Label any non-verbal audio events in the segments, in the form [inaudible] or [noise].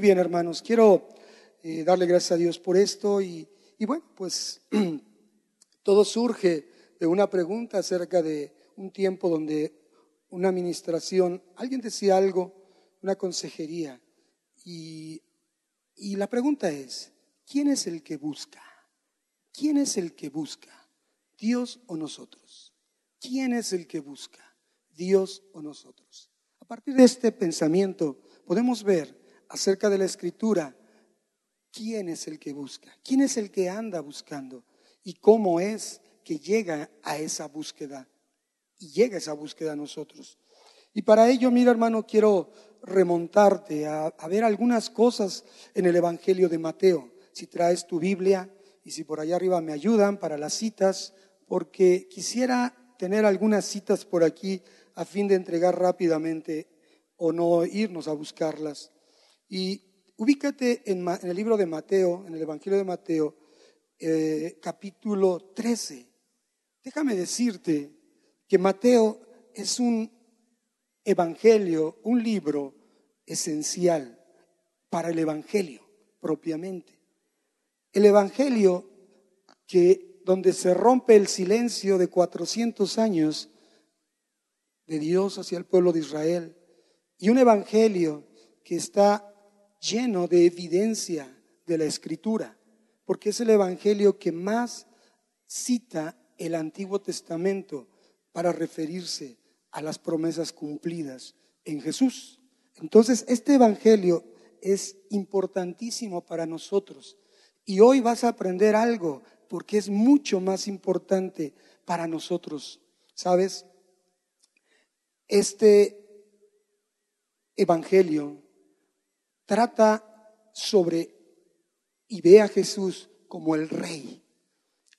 Bien, hermanos, quiero eh, darle gracias a Dios por esto y, y bueno, pues [clears throat] todo surge de una pregunta acerca de un tiempo donde una administración, alguien decía algo, una consejería, y, y la pregunta es, ¿quién es el que busca? ¿Quién es el que busca? ¿Dios o nosotros? ¿Quién es el que busca? ¿Dios o nosotros? A partir de este pensamiento podemos ver acerca de la escritura quién es el que busca, quién es el que anda buscando y cómo es que llega a esa búsqueda y llega esa búsqueda a nosotros. Y para ello, mira hermano, quiero remontarte a, ver algunas cosas en el Evangelio de Mateo. Si traes tu Biblia y si por allá arriba me ayudan para las citas, porque quisiera tener algunas citas por aquí a fin de entregar rápidamente o no irnos a buscarlas. Y ubícate en, el libro de Mateo, en el Evangelio de Mateo, eh, capítulo 13. Déjame decirte que Mateo es un evangelio, un libro esencial para el evangelio propiamente. El evangelio que donde se rompe el silencio de 400 años de Dios hacia el pueblo de Israel y un evangelio que está lleno de evidencia de la escritura, porque es el evangelio que más cita el Antiguo Testamento para referirse a las promesas cumplidas en Jesús. Entonces, este Evangelio es importantísimo para nosotros. Y hoy vas a aprender algo porque es mucho más importante para nosotros. ¿Sabes? Este Evangelio trata sobre y ve a Jesús como el rey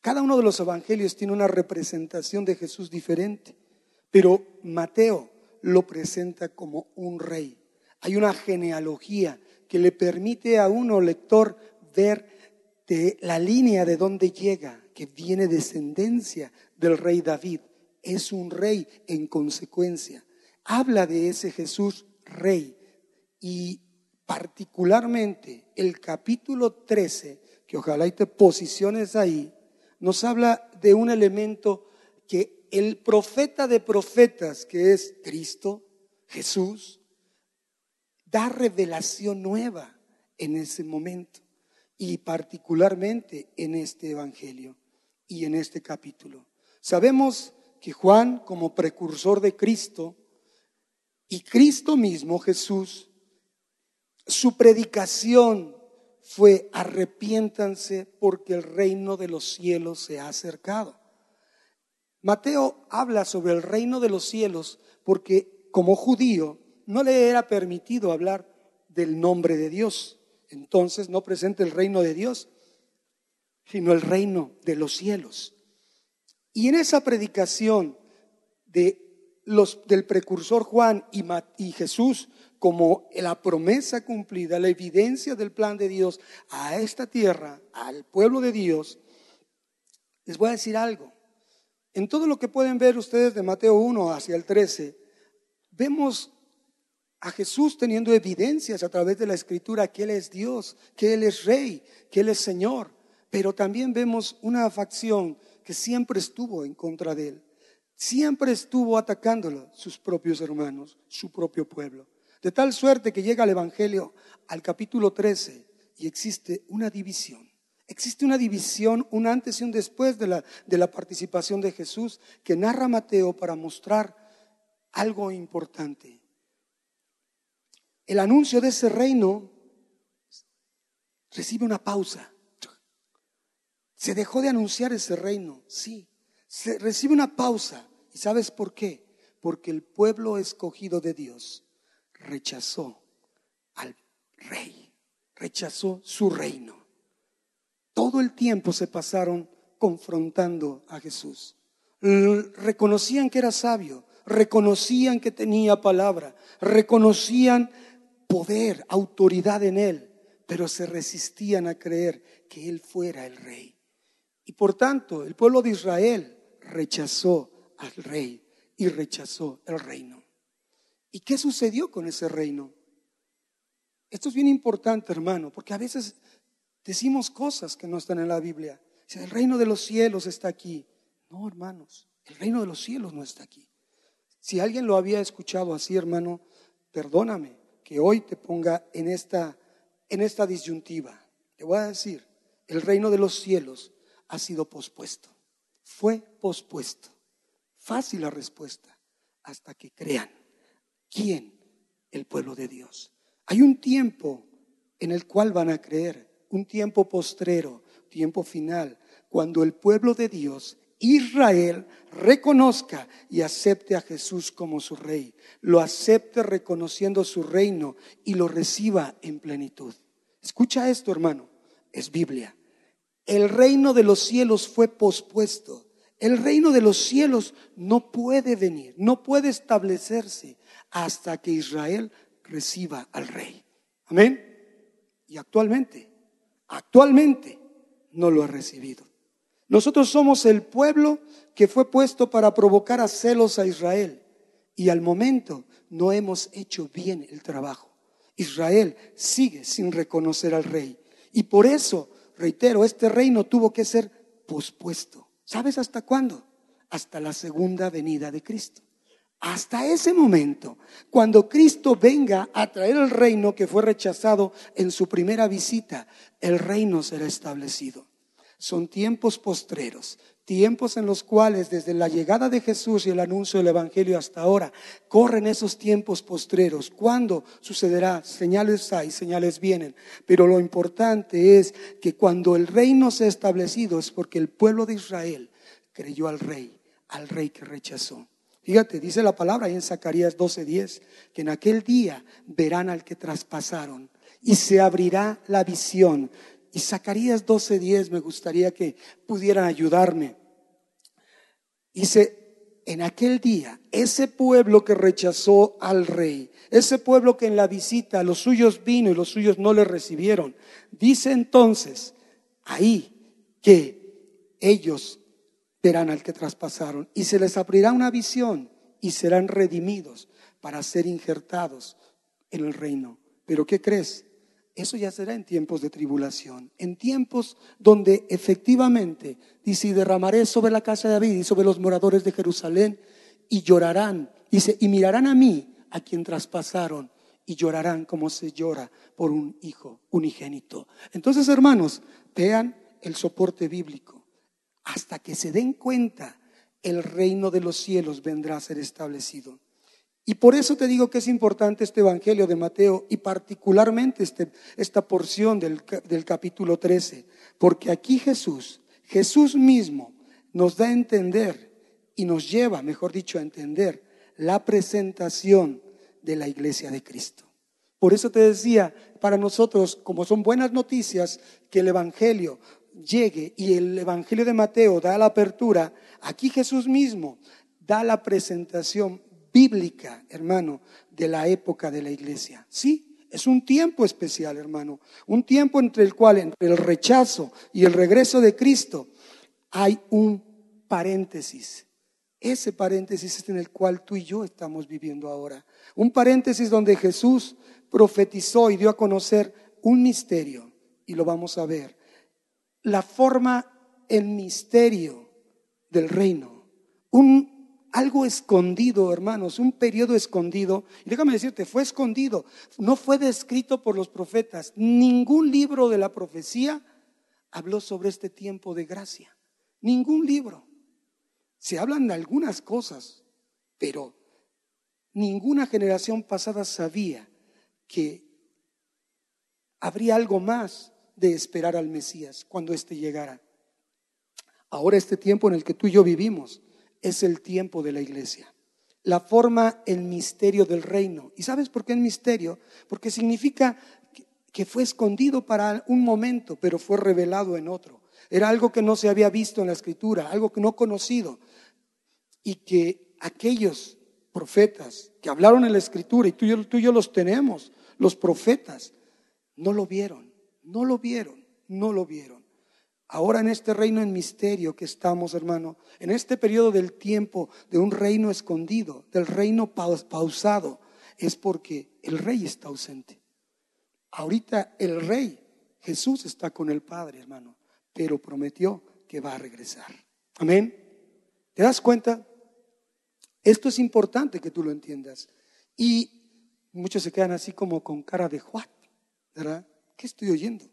cada uno de los evangelios tiene una representación de Jesús diferente, pero Mateo lo presenta como un rey. Hay una genealogía que le permite a uno lector ver de la línea de donde llega, que viene descendencia del rey David. Es un rey en consecuencia. Habla de ese Jesús rey y particularmente el capítulo 13, que ojalá y te posiciones ahí, nos habla de un elemento que el profeta de profetas, que es Cristo, Jesús, da revelación nueva en ese momento y particularmente en este Evangelio y en este capítulo. Sabemos que Juan, como precursor de Cristo, y Cristo mismo, Jesús, su predicación fue arrepiéntanse porque el reino de los cielos se ha acercado. Mateo habla sobre el reino de los cielos porque como judío no le era permitido hablar del nombre de Dios. Entonces no presenta el reino de Dios, sino el reino de los cielos. Y en esa predicación de los, del precursor Juan y, y Jesús como la promesa cumplida, la evidencia del plan de Dios a esta tierra, al pueblo de Dios, les voy a decir algo. En todo lo que pueden ver ustedes de Mateo 1 hacia el 13, vemos a Jesús teniendo evidencias a través de la escritura que Él es Dios, que Él es Rey, que Él es Señor. Pero también vemos una facción que siempre estuvo en contra de Él. Siempre estuvo atacándolo, sus propios hermanos, su propio pueblo. De tal suerte que llega el Evangelio al capítulo 13 y existe una división. Existe una división, un antes y un después de la, de la participación de Jesús que narra Mateo para mostrar algo importante. El anuncio de ese reino recibe una pausa. Se dejó de anunciar ese reino, sí. Se recibe una pausa. ¿Y sabes por qué? Porque el pueblo escogido de Dios rechazó al rey, rechazó su reino. Todo el tiempo se pasaron confrontando a Jesús. Reconocían que era sabio, reconocían que tenía palabra, reconocían poder, autoridad en él, pero se resistían a creer que él fuera el rey. Y por tanto, el pueblo de Israel rechazó al rey y rechazó el reino. ¿Y qué sucedió con ese reino? Esto es bien importante, hermano, porque a veces decimos cosas que no están en la Biblia. El reino de los cielos está aquí. No, hermanos, el reino de los cielos no está aquí. Si alguien lo había escuchado así, hermano, perdóname que hoy te ponga en esta, en esta disyuntiva. Te voy a decir, el reino de los cielos ha sido pospuesto. Fue pospuesto. Fácil la respuesta. Hasta que crean. ¿Quién? El pueblo de Dios. Hay un tiempo en el cual van a creer, un tiempo postrero, tiempo final, cuando el pueblo de Dios, Israel, reconozca y acepte a Jesús como su rey, lo acepte reconociendo su reino y lo reciba en plenitud. Escucha esto, hermano, es Biblia. El reino de los cielos fue pospuesto. El reino de los cielos no puede venir, no puede establecerse hasta que Israel reciba al rey. Amén. Y actualmente, actualmente no lo ha recibido. Nosotros somos el pueblo que fue puesto para provocar a celos a Israel. Y al momento no hemos hecho bien el trabajo. Israel sigue sin reconocer al rey. Y por eso, reitero, este reino tuvo que ser pospuesto. ¿Sabes hasta cuándo? Hasta la segunda venida de Cristo. Hasta ese momento, cuando Cristo venga a traer el reino que fue rechazado en su primera visita, el reino será establecido. Son tiempos postreros, tiempos en los cuales desde la llegada de Jesús y el anuncio del Evangelio hasta ahora, corren esos tiempos postreros. ¿Cuándo sucederá? Señales hay, señales vienen. Pero lo importante es que cuando el reino se ha establecido es porque el pueblo de Israel creyó al rey, al rey que rechazó. Fíjate, dice la palabra ahí en Zacarías 12:10, que en aquel día verán al que traspasaron y se abrirá la visión. Y Zacarías 12:10 me gustaría que pudieran ayudarme. Dice, en aquel día, ese pueblo que rechazó al rey, ese pueblo que en la visita los suyos vino y los suyos no le recibieron, dice entonces ahí que ellos verán al que traspasaron y se les abrirá una visión y serán redimidos para ser injertados en el reino. Pero ¿qué crees? Eso ya será en tiempos de tribulación, en tiempos donde efectivamente dice, y derramaré sobre la casa de David y sobre los moradores de Jerusalén y llorarán, dice, y mirarán a mí, a quien traspasaron, y llorarán como se llora por un hijo unigénito. Entonces, hermanos, vean el soporte bíblico hasta que se den cuenta, el reino de los cielos vendrá a ser establecido. Y por eso te digo que es importante este Evangelio de Mateo y particularmente este, esta porción del, del capítulo 13, porque aquí Jesús, Jesús mismo nos da a entender y nos lleva, mejor dicho, a entender la presentación de la iglesia de Cristo. Por eso te decía, para nosotros, como son buenas noticias, que el Evangelio llegue y el Evangelio de Mateo da la apertura, aquí Jesús mismo da la presentación bíblica, hermano, de la época de la iglesia. Sí, es un tiempo especial, hermano, un tiempo entre el cual, entre el rechazo y el regreso de Cristo, hay un paréntesis. Ese paréntesis es en el cual tú y yo estamos viviendo ahora. Un paréntesis donde Jesús profetizó y dio a conocer un misterio, y lo vamos a ver la forma, el misterio del reino. Un, algo escondido, hermanos, un periodo escondido. Y déjame decirte, fue escondido, no fue descrito por los profetas. Ningún libro de la profecía habló sobre este tiempo de gracia. Ningún libro. Se hablan de algunas cosas, pero ninguna generación pasada sabía que habría algo más de esperar al Mesías cuando éste llegara. Ahora este tiempo en el que tú y yo vivimos es el tiempo de la iglesia. La forma, el misterio del reino. ¿Y sabes por qué el misterio? Porque significa que fue escondido para un momento, pero fue revelado en otro. Era algo que no se había visto en la escritura, algo que no conocido. Y que aquellos profetas que hablaron en la escritura, y tú y, yo, tú y yo los tenemos, los profetas, no lo vieron. No lo vieron, no lo vieron. Ahora en este reino en misterio que estamos, hermano, en este periodo del tiempo de un reino escondido, del reino pausado, es porque el rey está ausente. Ahorita el rey, Jesús está con el Padre, hermano, pero prometió que va a regresar. Amén. ¿Te das cuenta? Esto es importante que tú lo entiendas. Y muchos se quedan así como con cara de Juan, ¿verdad? ¿Qué estoy oyendo?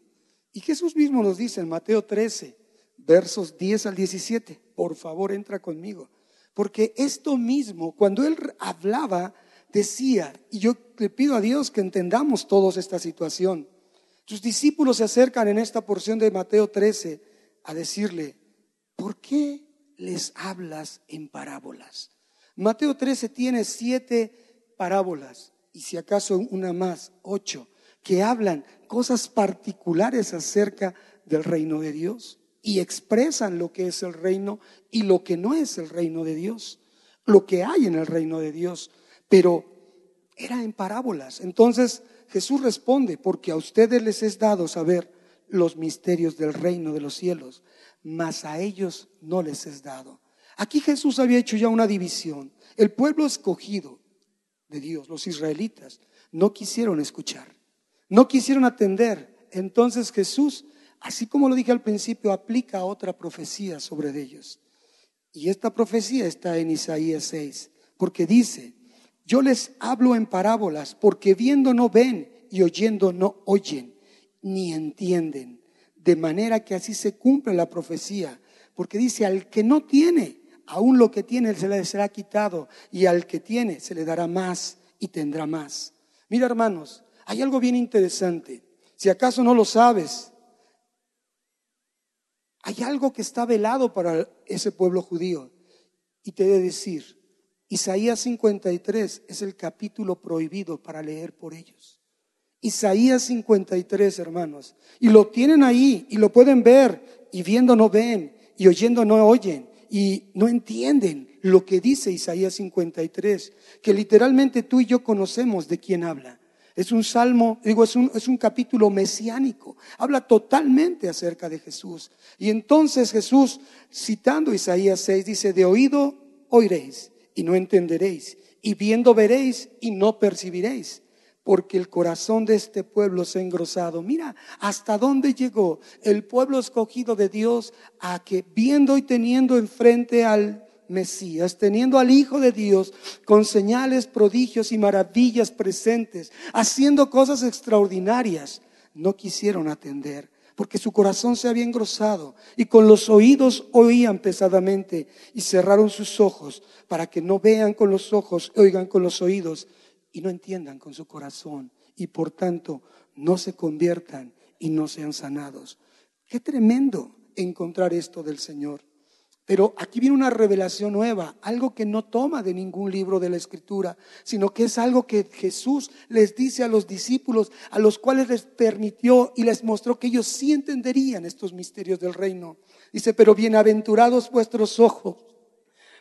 Y Jesús mismo nos dice en Mateo 13, versos 10 al 17, por favor entra conmigo. Porque esto mismo, cuando él hablaba, decía, y yo le pido a Dios que entendamos todos esta situación. Sus discípulos se acercan en esta porción de Mateo 13 a decirle, ¿por qué les hablas en parábolas? Mateo 13 tiene siete parábolas y si acaso una más, ocho, que hablan cosas particulares acerca del reino de Dios y expresan lo que es el reino y lo que no es el reino de Dios, lo que hay en el reino de Dios. Pero era en parábolas. Entonces Jesús responde, porque a ustedes les es dado saber los misterios del reino de los cielos, mas a ellos no les es dado. Aquí Jesús había hecho ya una división. El pueblo escogido de Dios, los israelitas, no quisieron escuchar, no quisieron atender. Entonces Jesús, así como lo dije al principio, aplica otra profecía sobre ellos. Y esta profecía está en Isaías 6, porque dice, yo les hablo en parábolas porque viendo no ven y oyendo no oyen, ni entienden. De manera que así se cumple la profecía. Porque dice, al que no tiene, aún lo que tiene se le será quitado. Y al que tiene se le dará más y tendrá más. Mira hermanos, hay algo bien interesante. Si acaso no lo sabes, hay algo que está velado para ese pueblo judío. Y te he de decir, Isaías 53 es el capítulo prohibido para leer por ellos. Isaías 53, hermanos. Y lo tienen ahí y lo pueden ver y viendo no ven y oyendo no oyen y no entienden lo que dice Isaías 53, que literalmente tú y yo conocemos de quién habla. Es un salmo, digo, es un, es un capítulo mesiánico. Habla totalmente acerca de Jesús. Y entonces Jesús, citando Isaías 6, dice, de oído oiréis y no entenderéis, y viendo veréis y no percibiréis, porque el corazón de este pueblo se ha engrosado. Mira hasta dónde llegó el pueblo escogido de Dios a que viendo y teniendo enfrente al Mesías, teniendo al Hijo de Dios con señales, prodigios y maravillas presentes, haciendo cosas extraordinarias, no quisieron atender porque su corazón se había engrosado y con los oídos oían pesadamente y cerraron sus ojos para que no vean con los ojos, oigan con los oídos y no entiendan con su corazón y por tanto no se conviertan y no sean sanados. Qué tremendo encontrar esto del Señor. Pero aquí viene una revelación nueva, algo que no toma de ningún libro de la Escritura, sino que es algo que Jesús les dice a los discípulos, a los cuales les permitió y les mostró que ellos sí entenderían estos misterios del reino. Dice, pero bienaventurados vuestros ojos,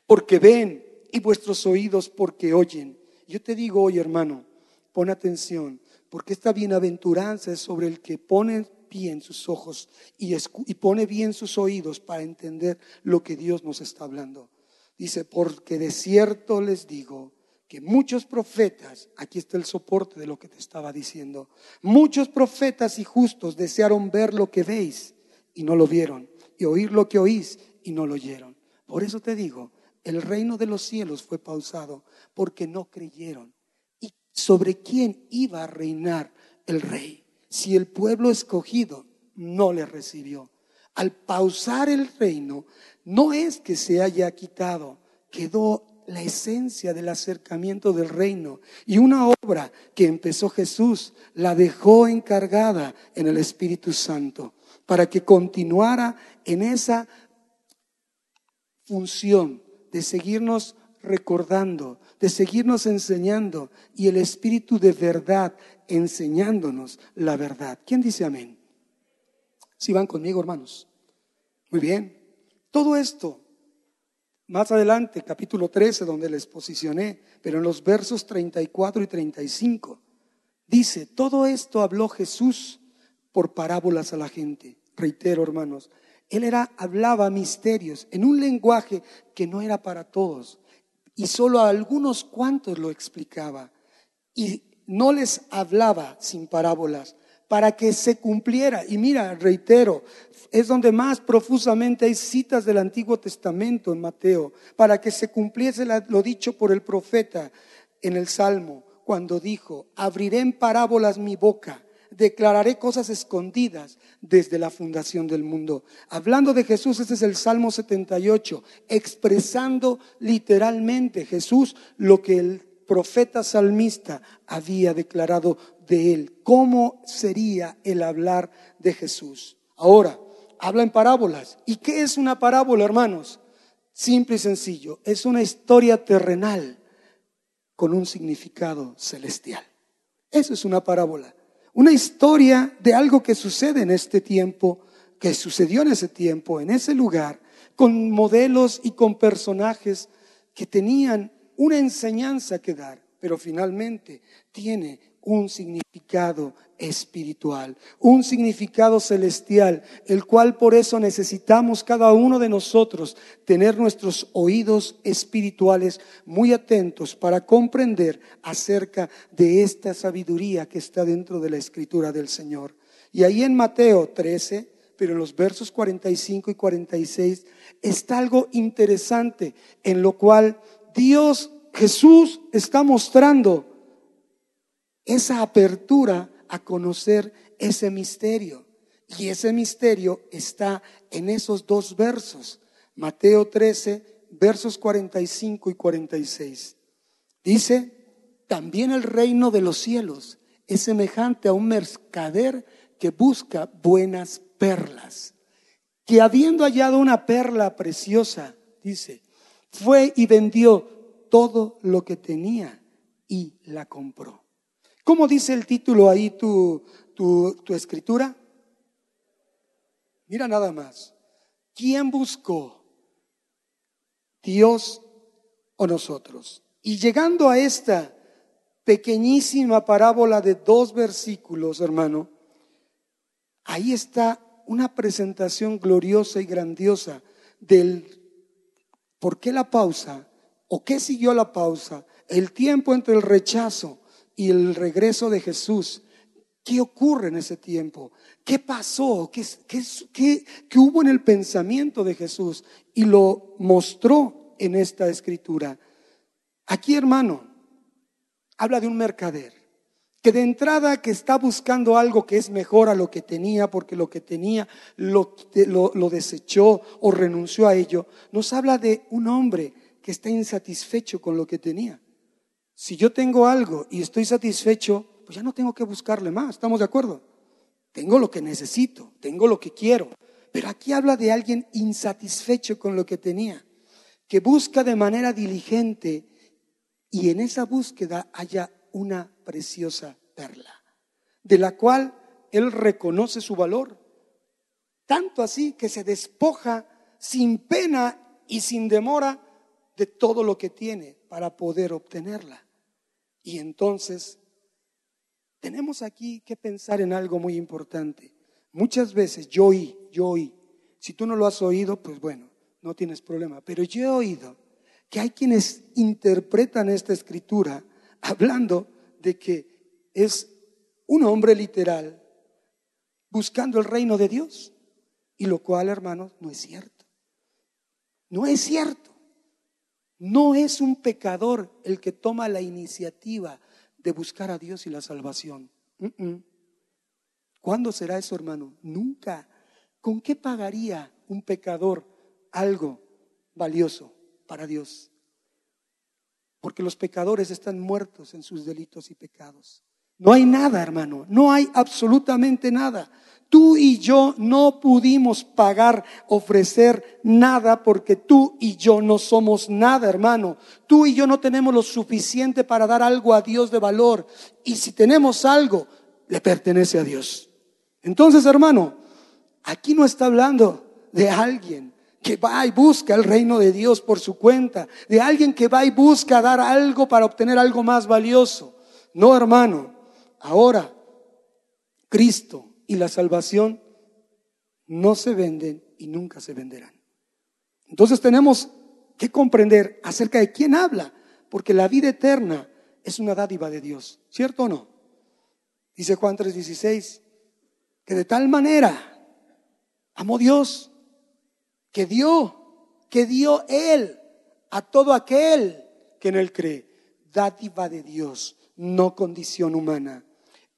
porque ven, y vuestros oídos, porque oyen. Yo te digo hoy, hermano, pon atención, porque esta bienaventuranza es sobre el que pone bien sus ojos y, y pone bien sus oídos para entender lo que Dios nos está hablando. Dice, porque de cierto les digo que muchos profetas, aquí está el soporte de lo que te estaba diciendo, muchos profetas y justos desearon ver lo que veis y no lo vieron, y oír lo que oís y no lo oyeron. Por eso te digo, el reino de los cielos fue pausado porque no creyeron. ¿Y sobre quién iba a reinar el rey? Si el pueblo escogido no le recibió. Al pausar el reino, no es que se haya quitado, quedó la esencia del acercamiento del reino. Y una obra que empezó Jesús la dejó encargada en el Espíritu Santo para que continuara en esa función de seguirnos recordando, de seguirnos enseñando y el Espíritu de verdad enseñándonos la verdad. ¿Quién dice amén? Si van conmigo, hermanos. Muy bien. Todo esto, más adelante, capítulo 13, donde les posicioné, pero en los versos 34 y 35, dice, todo esto habló Jesús por parábolas a la gente. Reitero, hermanos, él era, hablaba misterios en un lenguaje que no era para todos y solo a algunos cuantos lo explicaba. Y no les hablaba sin parábolas para que se cumpliera. Y mira, reitero, es donde más profusamente hay citas del Antiguo Testamento en Mateo, para que se cumpliese lo dicho por el profeta en el Salmo, cuando dijo, abriré en parábolas mi boca, declararé cosas escondidas desde la fundación del mundo. Hablando de Jesús, este es el Salmo 78, expresando literalmente Jesús lo que el profeta salmista había declarado de él. ¿Cómo sería el hablar de Jesús? Ahora, habla en parábolas. ¿Y qué es una parábola, hermanos? Simple y sencillo. Es una historia terrenal con un significado celestial. Eso es una parábola. Una historia de algo que sucede en este tiempo, que sucedió en ese tiempo, en ese lugar, con modelos y con personajes que tenían una enseñanza que dar, pero finalmente tiene un significado espiritual, un significado celestial, el cual por eso necesitamos cada uno de nosotros tener nuestros oídos espirituales muy atentos para comprender acerca de esta sabiduría que está dentro de la escritura del Señor. Y ahí en Mateo 13, pero en los versos 45 y 46 está algo interesante en lo cual Dios, Jesús está mostrando esa apertura a conocer ese misterio. Y ese misterio está en esos dos versos, Mateo 13, versos 45 y 46. Dice, también el reino de los cielos es semejante a un mercader que busca buenas perlas, que habiendo hallado una perla preciosa, dice, fue y vendió todo lo que tenía y la compró. ¿Cómo dice el título ahí tu, tu, escritura? Mira nada más. ¿Quién buscó? ¿Dios o nosotros? Y llegando a esta pequeñísima parábola de dos versículos, hermano, ahí está una presentación gloriosa y grandiosa del por qué la pausa o qué siguió la pausa, el tiempo entre el rechazo y el regreso de Jesús. ¿Qué ocurre en ese tiempo? ¿Qué pasó? ¿Qué, qué, qué, hubo en el pensamiento de Jesús? Y lo mostró en esta escritura. Aquí, hermano, habla de un mercader que de entrada que está buscando algo que es mejor a lo que tenía, porque lo que tenía lo, lo, lo desechó o renunció a ello, nos habla de un hombre que está insatisfecho con lo que tenía. Si yo tengo algo y estoy satisfecho, pues ya no tengo que buscarle más, ¿estamos de acuerdo? Tengo lo que necesito, tengo lo que quiero. Pero aquí habla de alguien insatisfecho con lo que tenía, que busca de manera diligente y en esa búsqueda haya una preciosa perla, de la cual él reconoce su valor. Tanto así que se despoja sin pena y sin demora de todo lo que tiene para poder obtenerla. Y entonces, tenemos aquí que pensar en algo muy importante. Muchas veces yo oí, yo oí, si tú no lo has oído, pues bueno, no tienes problema, pero yo he oído que hay quienes interpretan esta escritura hablando de que es un hombre literal buscando el reino de Dios. Y lo cual, hermanos, no es cierto. No es cierto. No es un pecador el que toma la iniciativa de buscar a Dios y la salvación. ¿Cuándo será eso, hermano? Nunca. ¿Con qué pagaría un pecador algo valioso para Dios? Porque los pecadores están muertos en sus delitos y pecados. No hay nada, hermano, no hay absolutamente nada. Tú y yo no pudimos pagar, ofrecer nada porque tú y yo no somos nada, hermano. Tú y yo no tenemos lo suficiente para dar algo a Dios de valor. Y si tenemos algo, le pertenece a Dios. Entonces, hermano, aquí no está hablando de alguien que va y busca el reino de Dios por su cuenta, de alguien que va y busca dar algo para obtener algo más valioso. No, hermano. Ahora, Cristo y la salvación no se venden y nunca se venderán. Entonces tenemos que comprender acerca de quién habla, porque la vida eterna es una dádiva de Dios, ¿cierto o no? Dice Juan 3:16, que de tal manera amó Dios que dio, que dio Él a todo aquel que en Él cree. Dádiva de Dios, no condición humana.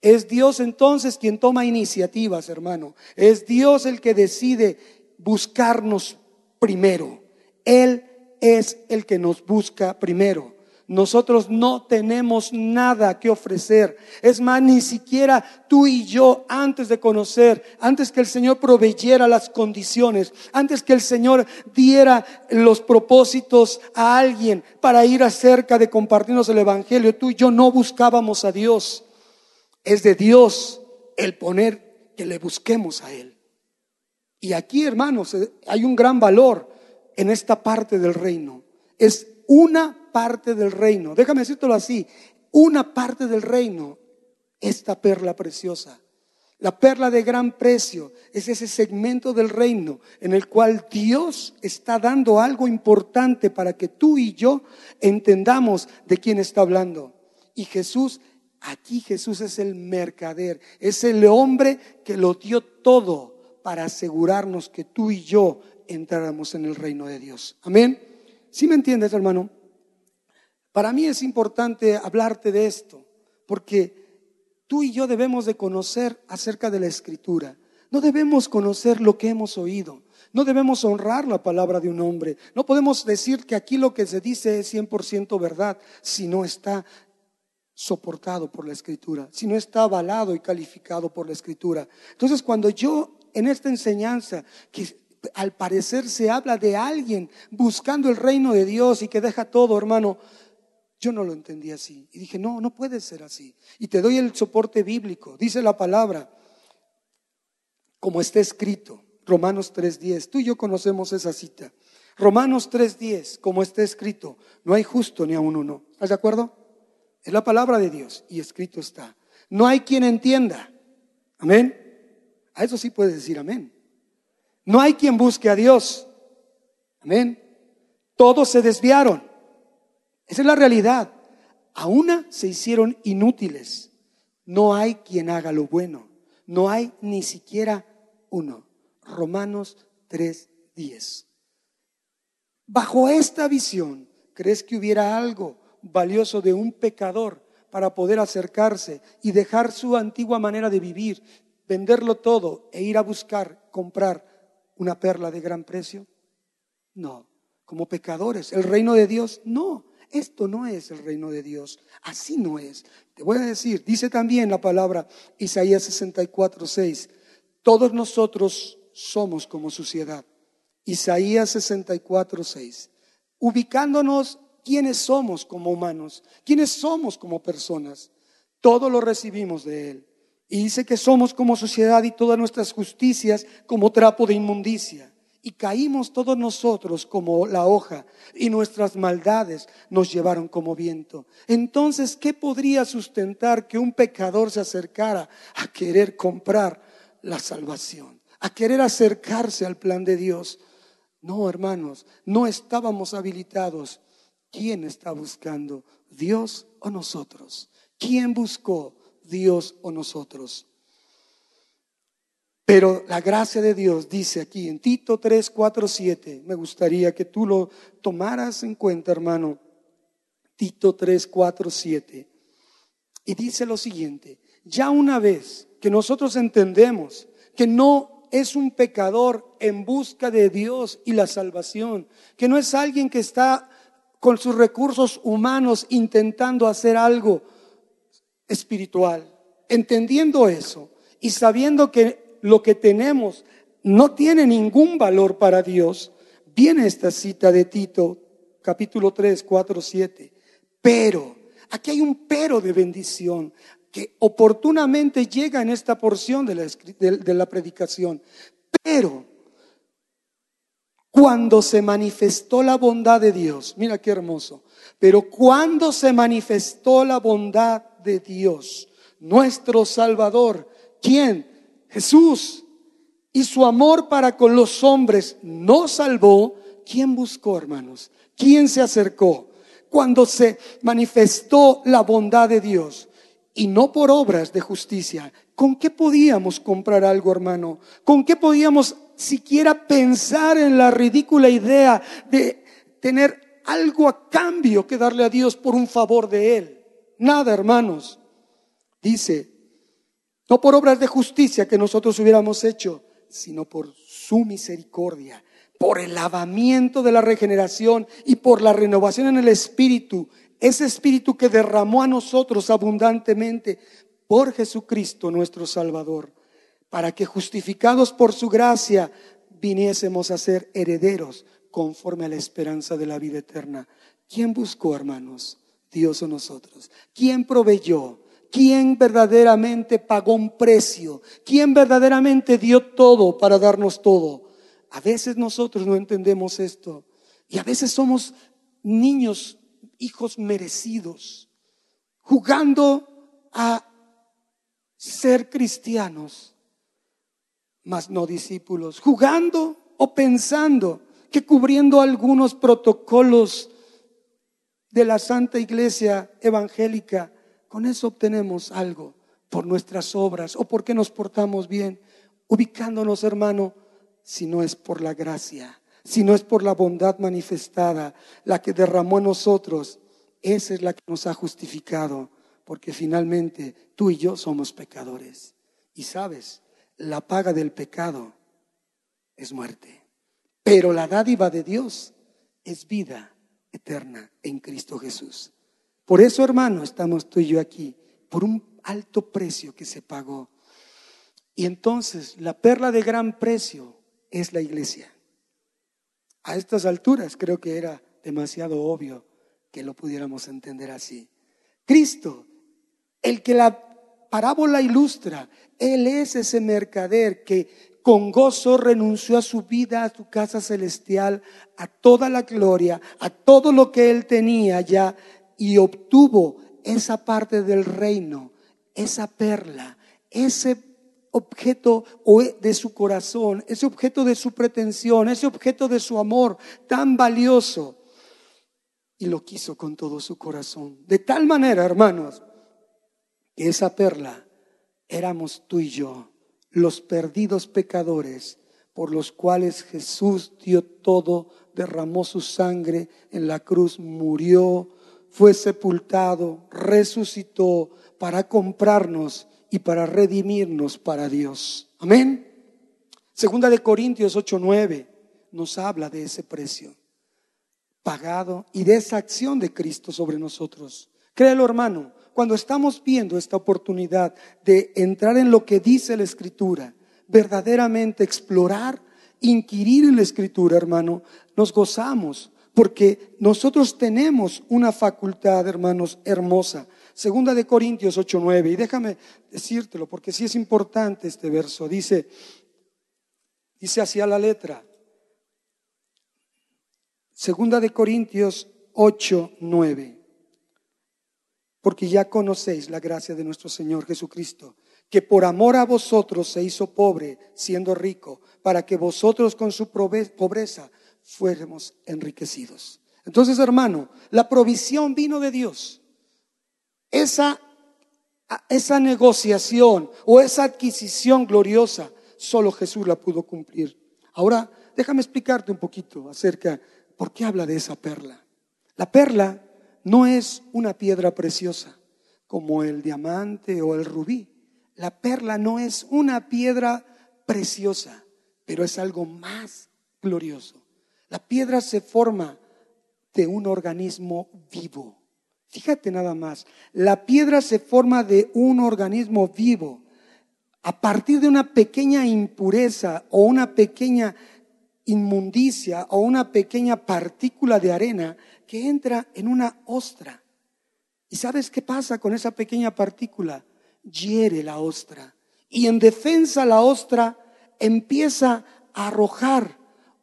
Es Dios entonces quien toma iniciativas, hermano. Es Dios el que decide buscarnos primero. Él es el que nos busca primero. Nosotros no tenemos nada que ofrecer. Es más, ni siquiera tú y yo, antes de conocer, antes que el Señor proveyera las condiciones, antes que el Señor diera los propósitos a alguien para ir acerca de compartirnos el Evangelio, tú y yo no buscábamos a Dios. Es de Dios el poner que le busquemos a Él. Y aquí, hermanos, hay un gran valor en esta parte del reino. Es una parte del reino. Déjame decírtelo así, una parte del reino, esta perla preciosa. La perla de gran precio es ese segmento del reino en el cual Dios está dando algo importante para que tú y yo entendamos de quién está hablando. Y Jesús, aquí Jesús es el mercader, es el hombre que lo dio todo para asegurarnos que tú y yo entráramos en el reino de Dios. Amén. ¿Sí me entiendes, hermano? Para mí es importante hablarte de esto, porque tú y yo debemos de conocer acerca de la escritura. No debemos conocer lo que hemos oído. No debemos honrar la palabra de un hombre. No podemos decir que aquí lo que se dice es 100% verdad si no está soportado por la escritura, si no está avalado y calificado por la escritura. Entonces, cuando yo en esta enseñanza, que al parecer se habla de alguien buscando el reino de Dios y que deja todo, hermano. Yo no lo entendí así. Y dije, no, no puede ser así. Y te doy el soporte bíblico. Dice la palabra, como está escrito, Romanos 3.10. Tú y yo conocemos esa cita. Romanos 3.10, como está escrito, no hay justo ni a uno. ¿Estás de acuerdo? Es la palabra de Dios y escrito está. No hay quien entienda. Amén. A eso sí puedes decir amén. No hay quien busque a Dios. Amén. Todos se desviaron. Esa es la realidad. A una se hicieron inútiles. No hay quien haga lo bueno. No hay ni siquiera uno. Romanos 3:10. Bajo esta visión, ¿crees que hubiera algo valioso de un pecador para poder acercarse y dejar su antigua manera de vivir, venderlo todo e ir a buscar, comprar una perla de gran precio? No, como pecadores. ¿El reino de Dios? No, esto no es el reino de Dios. Así no es. Te voy a decir, dice también la palabra Isaías 64, 6, todos nosotros somos como suciedad. Isaías 64, 6. Ubicándonos quiénes somos como humanos, quiénes somos como personas. Todo lo recibimos de Él. Y dice que somos como sociedad y todas nuestras justicias como trapo de inmundicia. Y caímos todos nosotros como la hoja y nuestras maldades nos llevaron como viento. Entonces, ¿qué podría sustentar que un pecador se acercara a querer comprar la salvación? A querer acercarse al plan de Dios. No, hermanos, no estábamos habilitados. ¿Quién está buscando? ¿Dios o nosotros? ¿Quién buscó? Dios o nosotros. Pero la gracia de Dios dice aquí en Tito 3, 4, 7, me gustaría que tú lo tomaras en cuenta, hermano. Tito 3, 4, 7. Y dice lo siguiente, ya una vez que nosotros entendemos que no es un pecador en busca de Dios y la salvación, que no es alguien que está con sus recursos humanos intentando hacer algo, espiritual. Entendiendo eso y sabiendo que lo que tenemos no tiene ningún valor para Dios, viene esta cita de Tito, capítulo 3, 4, 7. Pero, aquí hay un pero de bendición que oportunamente llega en esta porción de la, de la predicación. Pero, cuando se manifestó la bondad de Dios, mira qué hermoso, pero cuando se manifestó la bondad de Dios, nuestro Salvador, ¿quién? Jesús. Y su amor para con los hombres nos salvó. ¿Quién buscó, hermanos? ¿Quién se acercó? Cuando se manifestó la bondad de Dios y no por obras de justicia ¿Con qué podíamos comprar algo, hermano? ¿Con qué podíamos siquiera pensar en la ridícula idea de tener algo a cambio que darle a Dios por un favor de Él? Nada, hermanos. Dice, no por obras de justicia que nosotros hubiéramos hecho, sino por su misericordia, por el lavamiento de la regeneración y por la renovación en el Espíritu, ese Espíritu que derramó a nosotros abundantemente por Jesucristo nuestro Salvador, para que justificados por su gracia viniésemos a ser herederos conforme a la esperanza de la vida eterna. ¿Quién buscó, hermanos? Dios o nosotros. ¿Quién proveyó? ¿Quién verdaderamente pagó un precio? ¿Quién verdaderamente dio todo para darnos todo? A veces nosotros no entendemos esto y a veces somos niños, hijos merecidos, jugando a ser cristianos, mas no discípulos, jugando o pensando que cubriendo algunos protocolos de la Santa Iglesia Evangélica, con eso obtenemos algo por nuestras obras o porque nos portamos bien, ubicándonos, hermano, si no es por la gracia, si no es por la bondad manifestada, la que derramó en nosotros, esa es la que nos ha justificado, porque finalmente tú y yo somos pecadores. Y sabes, la paga del pecado es muerte, pero la dádiva de Dios es vida eterna en Cristo Jesús. Por eso, hermano, estamos tú y yo aquí, por un alto precio que se pagó. Y entonces, la perla de gran precio es la iglesia. A estas alturas creo que era demasiado obvio que lo pudiéramos entender así. Cristo, el que la parábola ilustra, Él es ese mercader que con gozo renunció a su vida, a su casa celestial, a toda la gloria, a todo lo que Él tenía ya y obtuvo esa parte del reino, esa perla, ese objeto de su corazón, ese objeto de su pretensión, ese objeto de su amor tan valioso. Y lo quiso con todo su corazón. De tal manera, hermanos, que esa perla éramos tú y yo, los perdidos pecadores por los cuales Jesús dio todo, derramó su sangre en la cruz, murió, fue sepultado, resucitó para comprarnos y para redimirnos para Dios. Amén. Segunda de Corintios 8:9 nos habla de ese precio pagado y de esa acción de Cristo sobre nosotros. Créelo, hermano, cuando estamos viendo esta oportunidad de entrar en lo que dice la Escritura, verdaderamente explorar, inquirir en la Escritura, hermano, nos gozamos porque nosotros tenemos una facultad, hermanos, hermosa. Segunda de Corintios 8:9. Y déjame decírtelo, porque sí es importante este verso. Dice, dice así a la letra. Segunda de Corintios 8:9. Porque ya conocéis la gracia de nuestro Señor Jesucristo, que por amor a vosotros se hizo pobre, siendo rico, para que vosotros con su pobreza fuéramos enriquecidos. Entonces, hermano, la provisión vino de Dios. Esa, esa negociación o esa adquisición gloriosa, solo Jesús la pudo cumplir. Ahora, déjame explicarte un poquito acerca por qué habla de esa perla. La perla no es una piedra preciosa como el diamante o el rubí. La perla no es una piedra preciosa, pero es algo más glorioso. La piedra se forma de un organismo vivo. Fíjate nada más, la piedra se forma de un organismo vivo a partir de una pequeña impureza o una pequeña inmundicia o una pequeña partícula de arena que entra en una ostra. ¿Y sabes qué pasa con esa pequeña partícula? Hiere la ostra. Y en defensa la ostra empieza a arrojar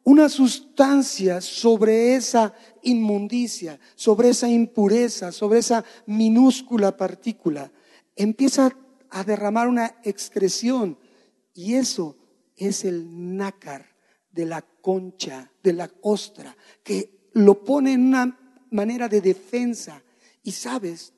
una sustancia sobre esa inmundicia, sobre esa impureza, sobre esa minúscula partícula. Empieza a derramar una excreción y eso es el nácar de la concha, de la ostra, que lo pone en una manera de defensa. Y sabes,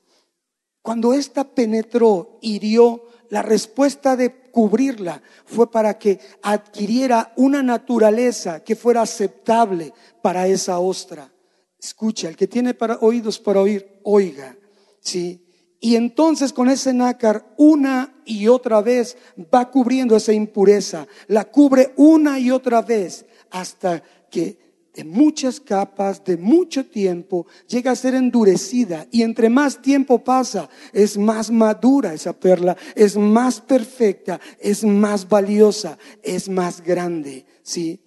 Cuando ésta penetró, hirió, la respuesta de cubrirla fue para que adquiriera una naturaleza que fuera aceptable para esa ostra. Escucha, el que tiene para, oídos para oír, oiga. ¿sí? Y entonces con ese nácar una y otra vez va cubriendo esa impureza, la cubre una y otra vez hasta que de muchas capas, de mucho tiempo, llega a ser endurecida y entre más tiempo pasa, es más madura esa perla, es más perfecta, es más valiosa, es más grande, ¿sí?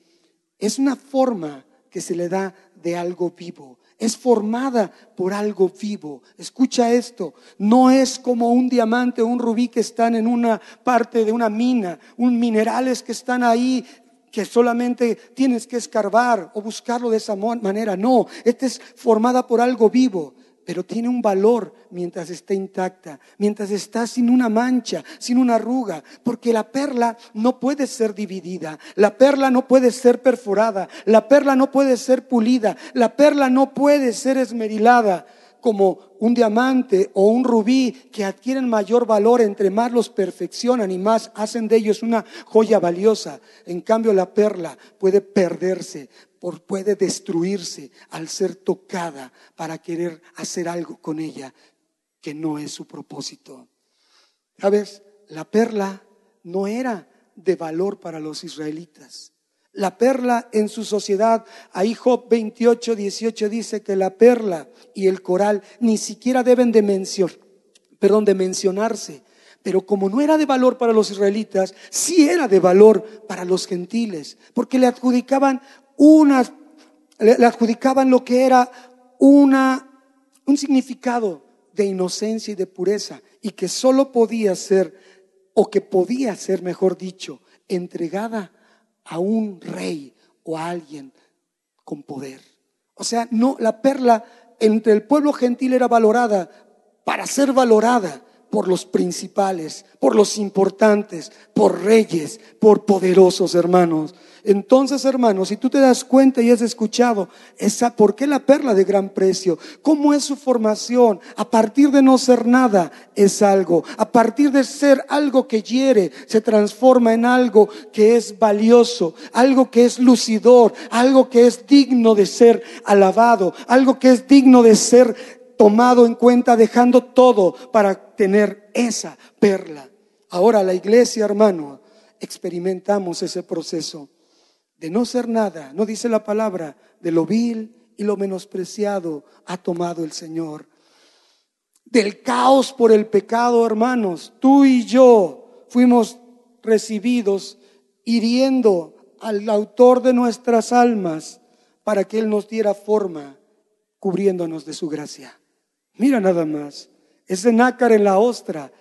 Es una forma que se le da de algo vivo es formada por algo vivo. Escucha esto, no es como un diamante o un rubí que están en una parte de una mina, un minerales que están ahí que solamente tienes que escarbar o buscarlo de esa manera. No, esta es formada por algo vivo pero tiene un valor mientras está intacta, mientras está sin una mancha, sin una arruga, porque la perla no puede ser dividida, la perla no puede ser perforada, la perla no puede ser pulida, la perla no puede ser esmerilada como un diamante o un rubí que adquieren mayor valor entre más los perfeccionan y más hacen de ellos una joya valiosa. En cambio, la perla puede perderse, puede destruirse al ser tocada para querer hacer algo con ella que no es su propósito. ¿Sabes? La perla no era de valor para los israelitas. La perla en su sociedad, ahí Job 28, 18 dice que la perla y el coral ni siquiera deben de perdón, de mencionarse. Pero como no era de valor para los israelitas, sí era de valor para los gentiles, porque le adjudicaban unas, le, adjudicaban lo que era una, un significado de inocencia y de pureza, y que solo podía ser, o que podía ser, mejor dicho, entregada a un rey o a alguien con poder. O sea, no, la perla entre el pueblo gentil era valorada para ser valorada por los principales, por los importantes, por reyes, por poderosos hermanos. Entonces, hermanos, si tú te das cuenta y has escuchado esa, ¿por qué la perla de gran precio? ¿Cómo es su formación? A partir de no ser nada es algo. A partir de ser algo que hiere, se transforma en algo que es valioso, algo que es lucidor, algo que es digno de ser alabado, algo que es digno de ser tomado en cuenta dejando todo para tener esa perla. Ahora la iglesia, hermano, experimentamos ese proceso de no ser nada, no dice la palabra, de lo vil y lo menospreciado ha tomado el Señor. Del caos por el pecado, hermanos, tú y yo fuimos recibidos hiriendo al autor de nuestras almas para que Él nos diera forma, cubriéndonos de su gracia. Mira nada más, ese nácar en la ostra,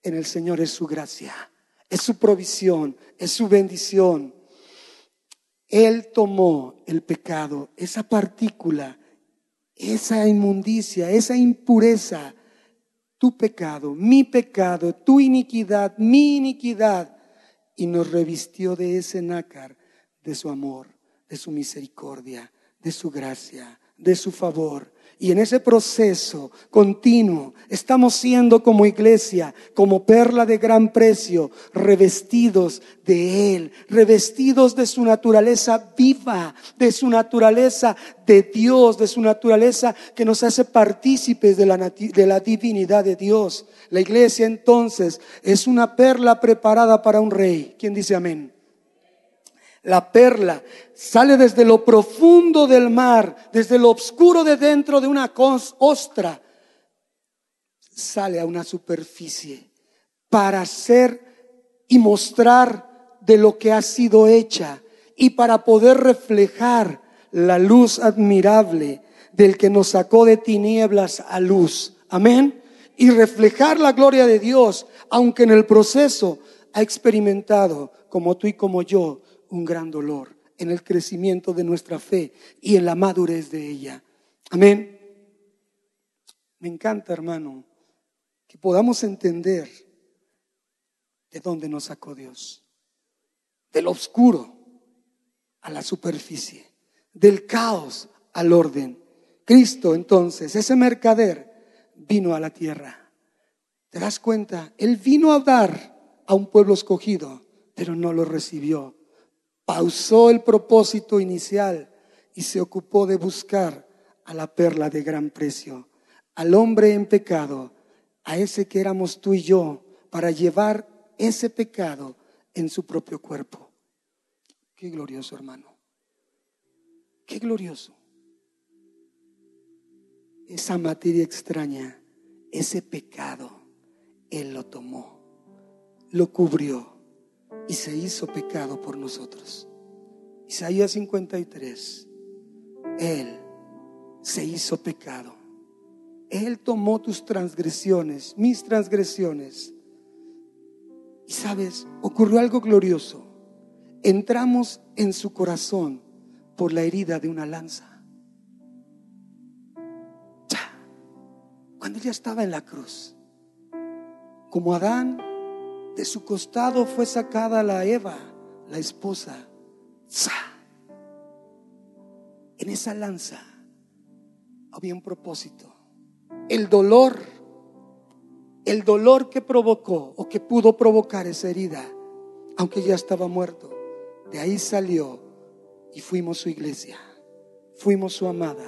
en el Señor es su gracia, es su provisión, es su bendición. Él tomó el pecado, esa partícula, esa inmundicia, esa impureza, tu pecado, mi pecado, tu iniquidad, mi iniquidad, y nos revistió de ese nácar, de su amor, de su misericordia, de su gracia, de su favor. Y en ese proceso continuo estamos siendo como iglesia, como perla de gran precio, revestidos de Él, revestidos de su naturaleza viva, de su naturaleza de Dios, de su naturaleza que nos hace partícipes de la, de la divinidad de Dios. La iglesia entonces es una perla preparada para un rey. ¿Quién dice amén? La perla sale desde lo profundo del mar, desde lo oscuro de dentro de una ostra, sale a una superficie para ser y mostrar de lo que ha sido hecha y para poder reflejar la luz admirable del que nos sacó de tinieblas a luz. Amén. Y reflejar la gloria de Dios, aunque en el proceso ha experimentado, como tú y como yo, un gran dolor en el crecimiento de nuestra fe y en la madurez de ella. Amén. Me encanta, hermano, que podamos entender de dónde nos sacó Dios. Del oscuro a la superficie, del caos al orden. Cristo entonces, ese mercader, vino a la tierra ¿Te das cuenta? Él vino a dar a un pueblo escogido, pero no lo recibió. Pausó el propósito inicial y se ocupó de buscar a la perla de gran precio, al hombre en pecado, a ese que éramos tú y yo, para llevar ese pecado en su propio cuerpo. Qué glorioso, hermano. Qué glorioso. Esa materia extraña, ese pecado, Él lo tomó, lo cubrió y se hizo pecado por nosotros. Isaías 53, Él se hizo pecado. Él tomó tus transgresiones, mis transgresiones. Y sabes, ocurrió algo glorioso. Entramos en su corazón por la herida de una lanza. Cuando ya estaba en la cruz, como Adán, de su costado fue sacada la Eva, la esposa. En esa lanza había un propósito. El dolor, el dolor que provocó o que pudo provocar esa herida, aunque ya estaba muerto, de ahí salió y fuimos su iglesia, fuimos su amada,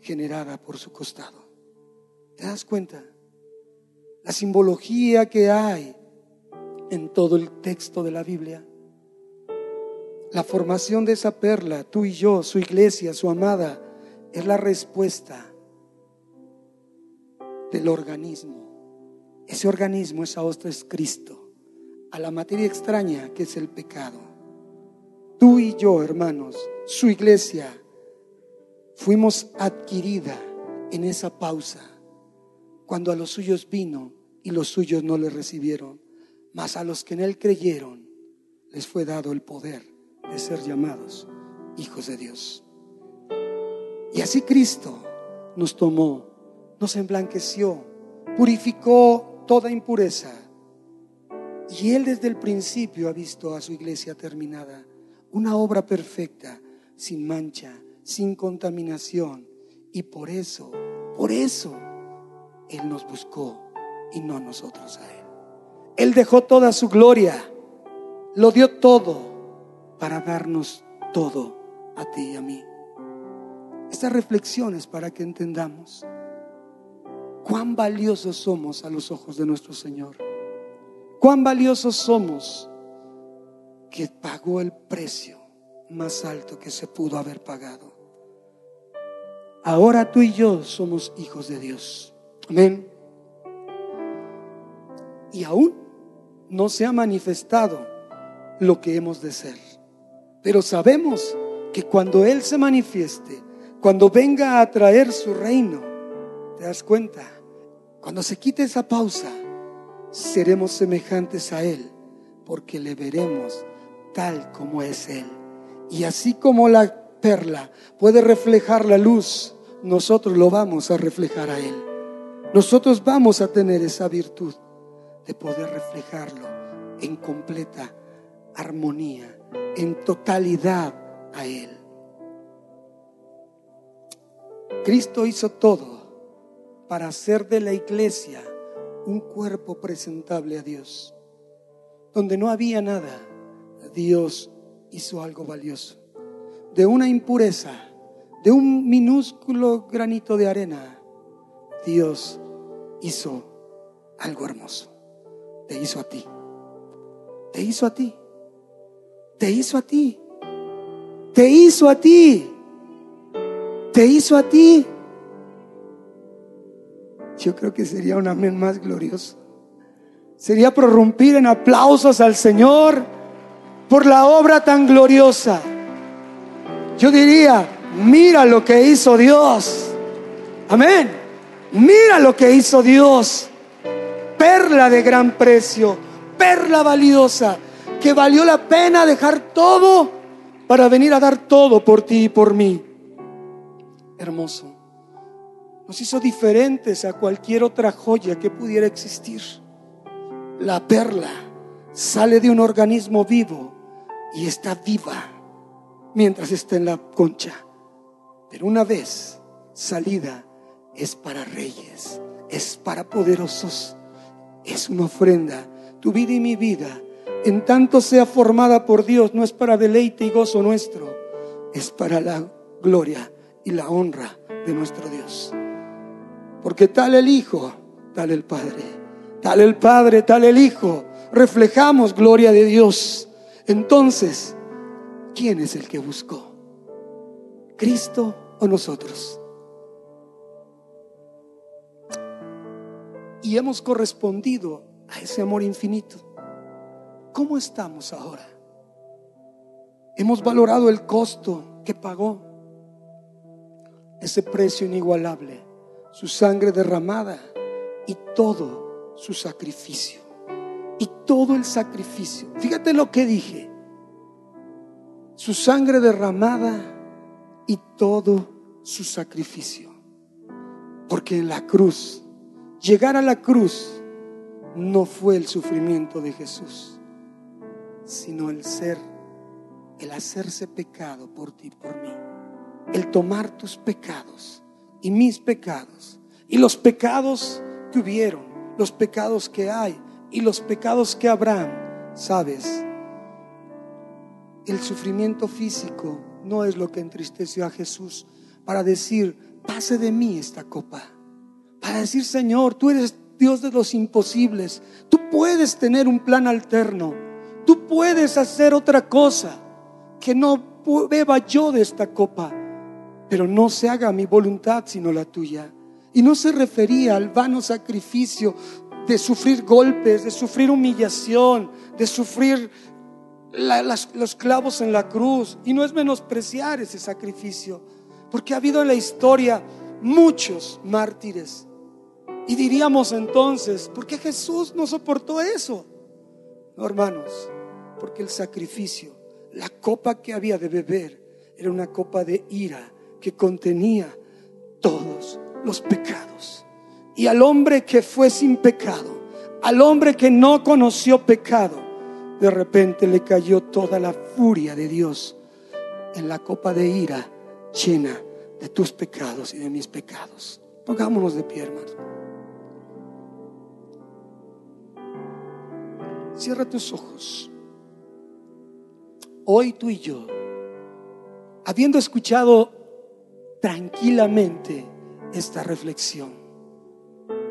generada por su costado. ¿Te das cuenta? La simbología que hay en todo el texto de la Biblia. La formación de esa perla, tú y yo, su iglesia, su amada, es la respuesta del organismo. Ese organismo, esa hostia es Cristo, a la materia extraña que es el pecado. Tú y yo, hermanos, su iglesia, fuimos adquirida en esa pausa, cuando a los suyos vino y los suyos no le recibieron, mas a los que en él creyeron les fue dado el poder de ser llamados hijos de Dios. Y así Cristo nos tomó, nos emblanqueció, purificó toda impureza. Y Él desde el principio ha visto a su iglesia terminada, una obra perfecta, sin mancha, sin contaminación. Y por eso, por eso, Él nos buscó y no nosotros a Él. Él dejó toda su gloria, lo dio todo para darnos todo a ti y a mí. Estas reflexiones para que entendamos cuán valiosos somos a los ojos de nuestro Señor. Cuán valiosos somos que pagó el precio más alto que se pudo haber pagado. Ahora tú y yo somos hijos de Dios. Amén. Y aún no se ha manifestado lo que hemos de ser. Pero sabemos que cuando Él se manifieste, cuando venga a traer su reino, ¿te das cuenta? Cuando se quite esa pausa, seremos semejantes a Él, porque le veremos tal como es Él. Y así como la perla puede reflejar la luz, nosotros lo vamos a reflejar a Él. Nosotros vamos a tener esa virtud de poder reflejarlo en completa armonía, en totalidad a Él. Cristo hizo todo para hacer de la iglesia un cuerpo presentable a Dios. Donde no había nada, Dios hizo algo valioso. De una impureza, de un minúsculo granito de arena, Dios hizo algo hermoso. Te hizo a ti. Te hizo a ti. Te hizo a ti. Te hizo a ti te hizo a ti. Yo creo que sería un amén más glorioso. Sería prorrumpir en aplausos al Señor por la obra tan gloriosa. Yo diría, mira lo que hizo Dios. Amén. Mira lo que hizo Dios. Perla de gran precio, perla valiosa, que valió la pena dejar todo para venir a dar todo por ti y por mí hermoso. Nos hizo diferentes a cualquier otra joya que pudiera existir. La perla sale de un organismo vivo y está viva mientras está en la concha. Pero una vez salida es para reyes, es para poderosos, es una ofrenda. Tu vida y mi vida, en tanto sea formada por Dios, no es para deleite y gozo nuestro, es para la gloria y la honra de nuestro Dios. Porque tal el Hijo, tal el Padre, tal el Padre, tal el Hijo, reflejamos gloria de Dios. Entonces, ¿quién es el que buscó? ¿Cristo o nosotros? Y hemos correspondido a ese amor infinito. ¿Cómo estamos ahora? Hemos valorado el costo que pagó, ese precio inigualable, su sangre derramada y todo su sacrificio. Y todo el sacrificio. Fíjate lo que dije. Su sangre derramada y todo su sacrificio. Porque en la cruz, llegar a la cruz no fue el sufrimiento de Jesús, sino el ser, el hacerse pecado por ti, por mí. El tomar tus pecados y mis pecados y los pecados que hubieron, los pecados que hay y los pecados que habrán, sabes, el sufrimiento físico no es lo que entristeció a Jesús para decir, pase de mí esta copa. Para decir, Señor, tú eres Dios de los imposibles. Tú puedes tener un plan alterno. Tú puedes hacer otra cosa que no beba yo de esta copa. Pero no se haga mi voluntad sino la tuya. Y no se refería al vano sacrificio de sufrir golpes, de sufrir humillación, de sufrir los clavos en la cruz. Y no es menospreciar ese sacrificio, porque ha habido en la historia muchos mártires. Y diríamos entonces, ¿por qué Jesús no soportó eso? No, hermanos, porque el sacrificio, la copa que había de beber, era una copa de ira que contenía todos los pecados. Y al hombre que fue sin pecado, al hombre que no conoció pecado, de repente le cayó toda la furia de Dios en la copa de ira llena de tus pecados y de mis pecados. Pongámonos de pie, Cierra tus ojos. Hoy tú y yo, habiendo escuchado tranquilamente esta reflexión,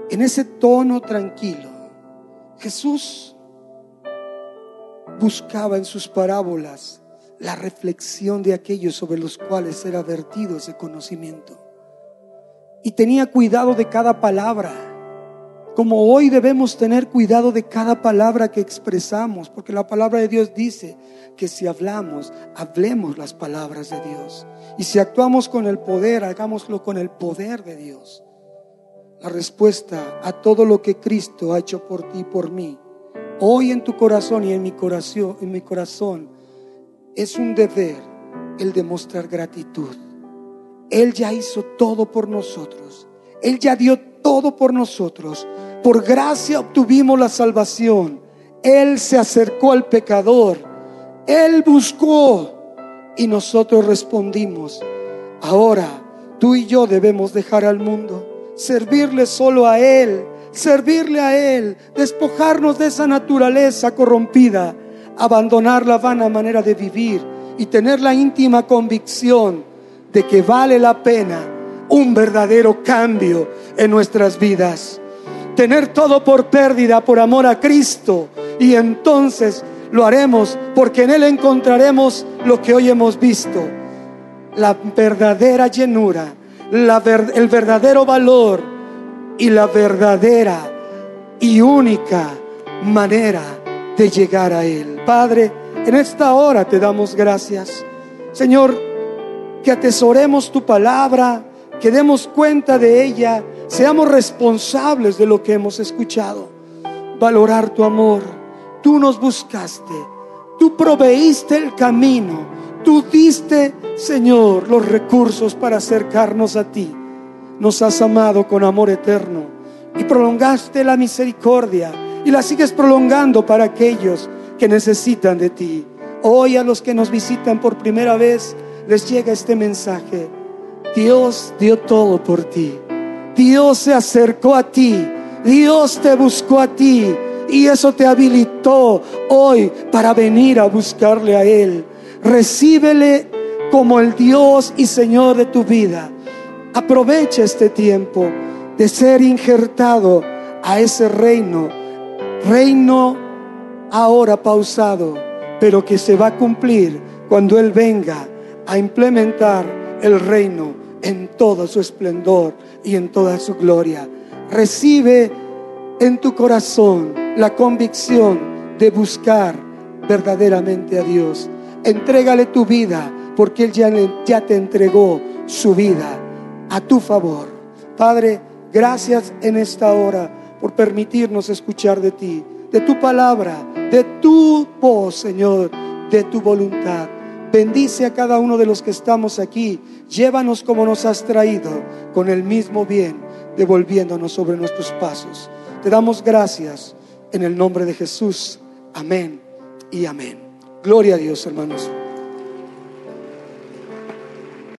en ese tono tranquilo, Jesús buscaba en sus parábolas la reflexión de aquellos sobre los cuales era vertido ese conocimiento. Y tenía cuidado de cada palabra, como hoy debemos tener cuidado de cada palabra que expresamos, porque la palabra de Dios dice que si hablamos, hablemos las palabras de Dios. Y si actuamos con el poder, hagámoslo con el poder de Dios la respuesta a todo lo que Cristo ha hecho por ti y por mí, hoy en tu corazón y en mi corazón, en mi corazón, es un deber el demostrar gratitud. Él ya hizo todo por nosotros. Él ya dio todo por nosotros. Por gracia obtuvimos la salvación. Él se acercó al pecador. Él buscó y nosotros respondimos. Ahora tú y yo debemos dejar al mundo servirle solo a Él, servirle a Él, despojarnos de esa naturaleza corrompida, abandonar la vana manera de vivir y tener la íntima convicción de que vale la pena un verdadero cambio en nuestras vidas. Tener todo por pérdida por amor a Cristo y entonces lo haremos porque en Él encontraremos lo que hoy hemos visto, la verdadera llenura el verdadero valor y la verdadera y única manera de llegar a Él. Padre, en esta hora te damos gracias. Señor, que atesoremos tu palabra, que demos cuenta de ella, seamos responsables de lo que hemos escuchado. Valorar tu amor. Tú nos buscaste, tú proveíste el camino, tú diste Señor, los recursos para acercarnos a ti. Nos has amado con amor eterno y prolongaste la misericordia y la sigues prolongando para aquellos que necesitan de ti. Hoy a los que nos visitan por primera vez les llega este mensaje. Dios dio todo por ti. Dios se acercó a ti, Dios te buscó a ti y eso te habilitó hoy para venir a buscarle a Él. Recíbele como el Dios y Señor de tu vida. Aprovecha este tiempo de ser injertado a ese reino, reino ahora pausado, pero que se va a cumplir cuando Él venga a implementar el reino en todo su esplendor y en toda su gloria. Recibe en tu corazón la convicción de buscar verdaderamente a Dios. Entrégale tu vida porque Él ya, ya te entregó su vida a tu favor. Padre, gracias en esta hora por permitirnos escuchar de ti, de tu palabra, de tu voz, Señor, de tu voluntad. Bendice a cada uno de los que estamos aquí. Llévanos como nos has traído, con el mismo bien, devolviéndonos sobre nuestros pasos. Te damos gracias en el nombre de Jesús. Amén y amén. Gloria a Dios, hermanos.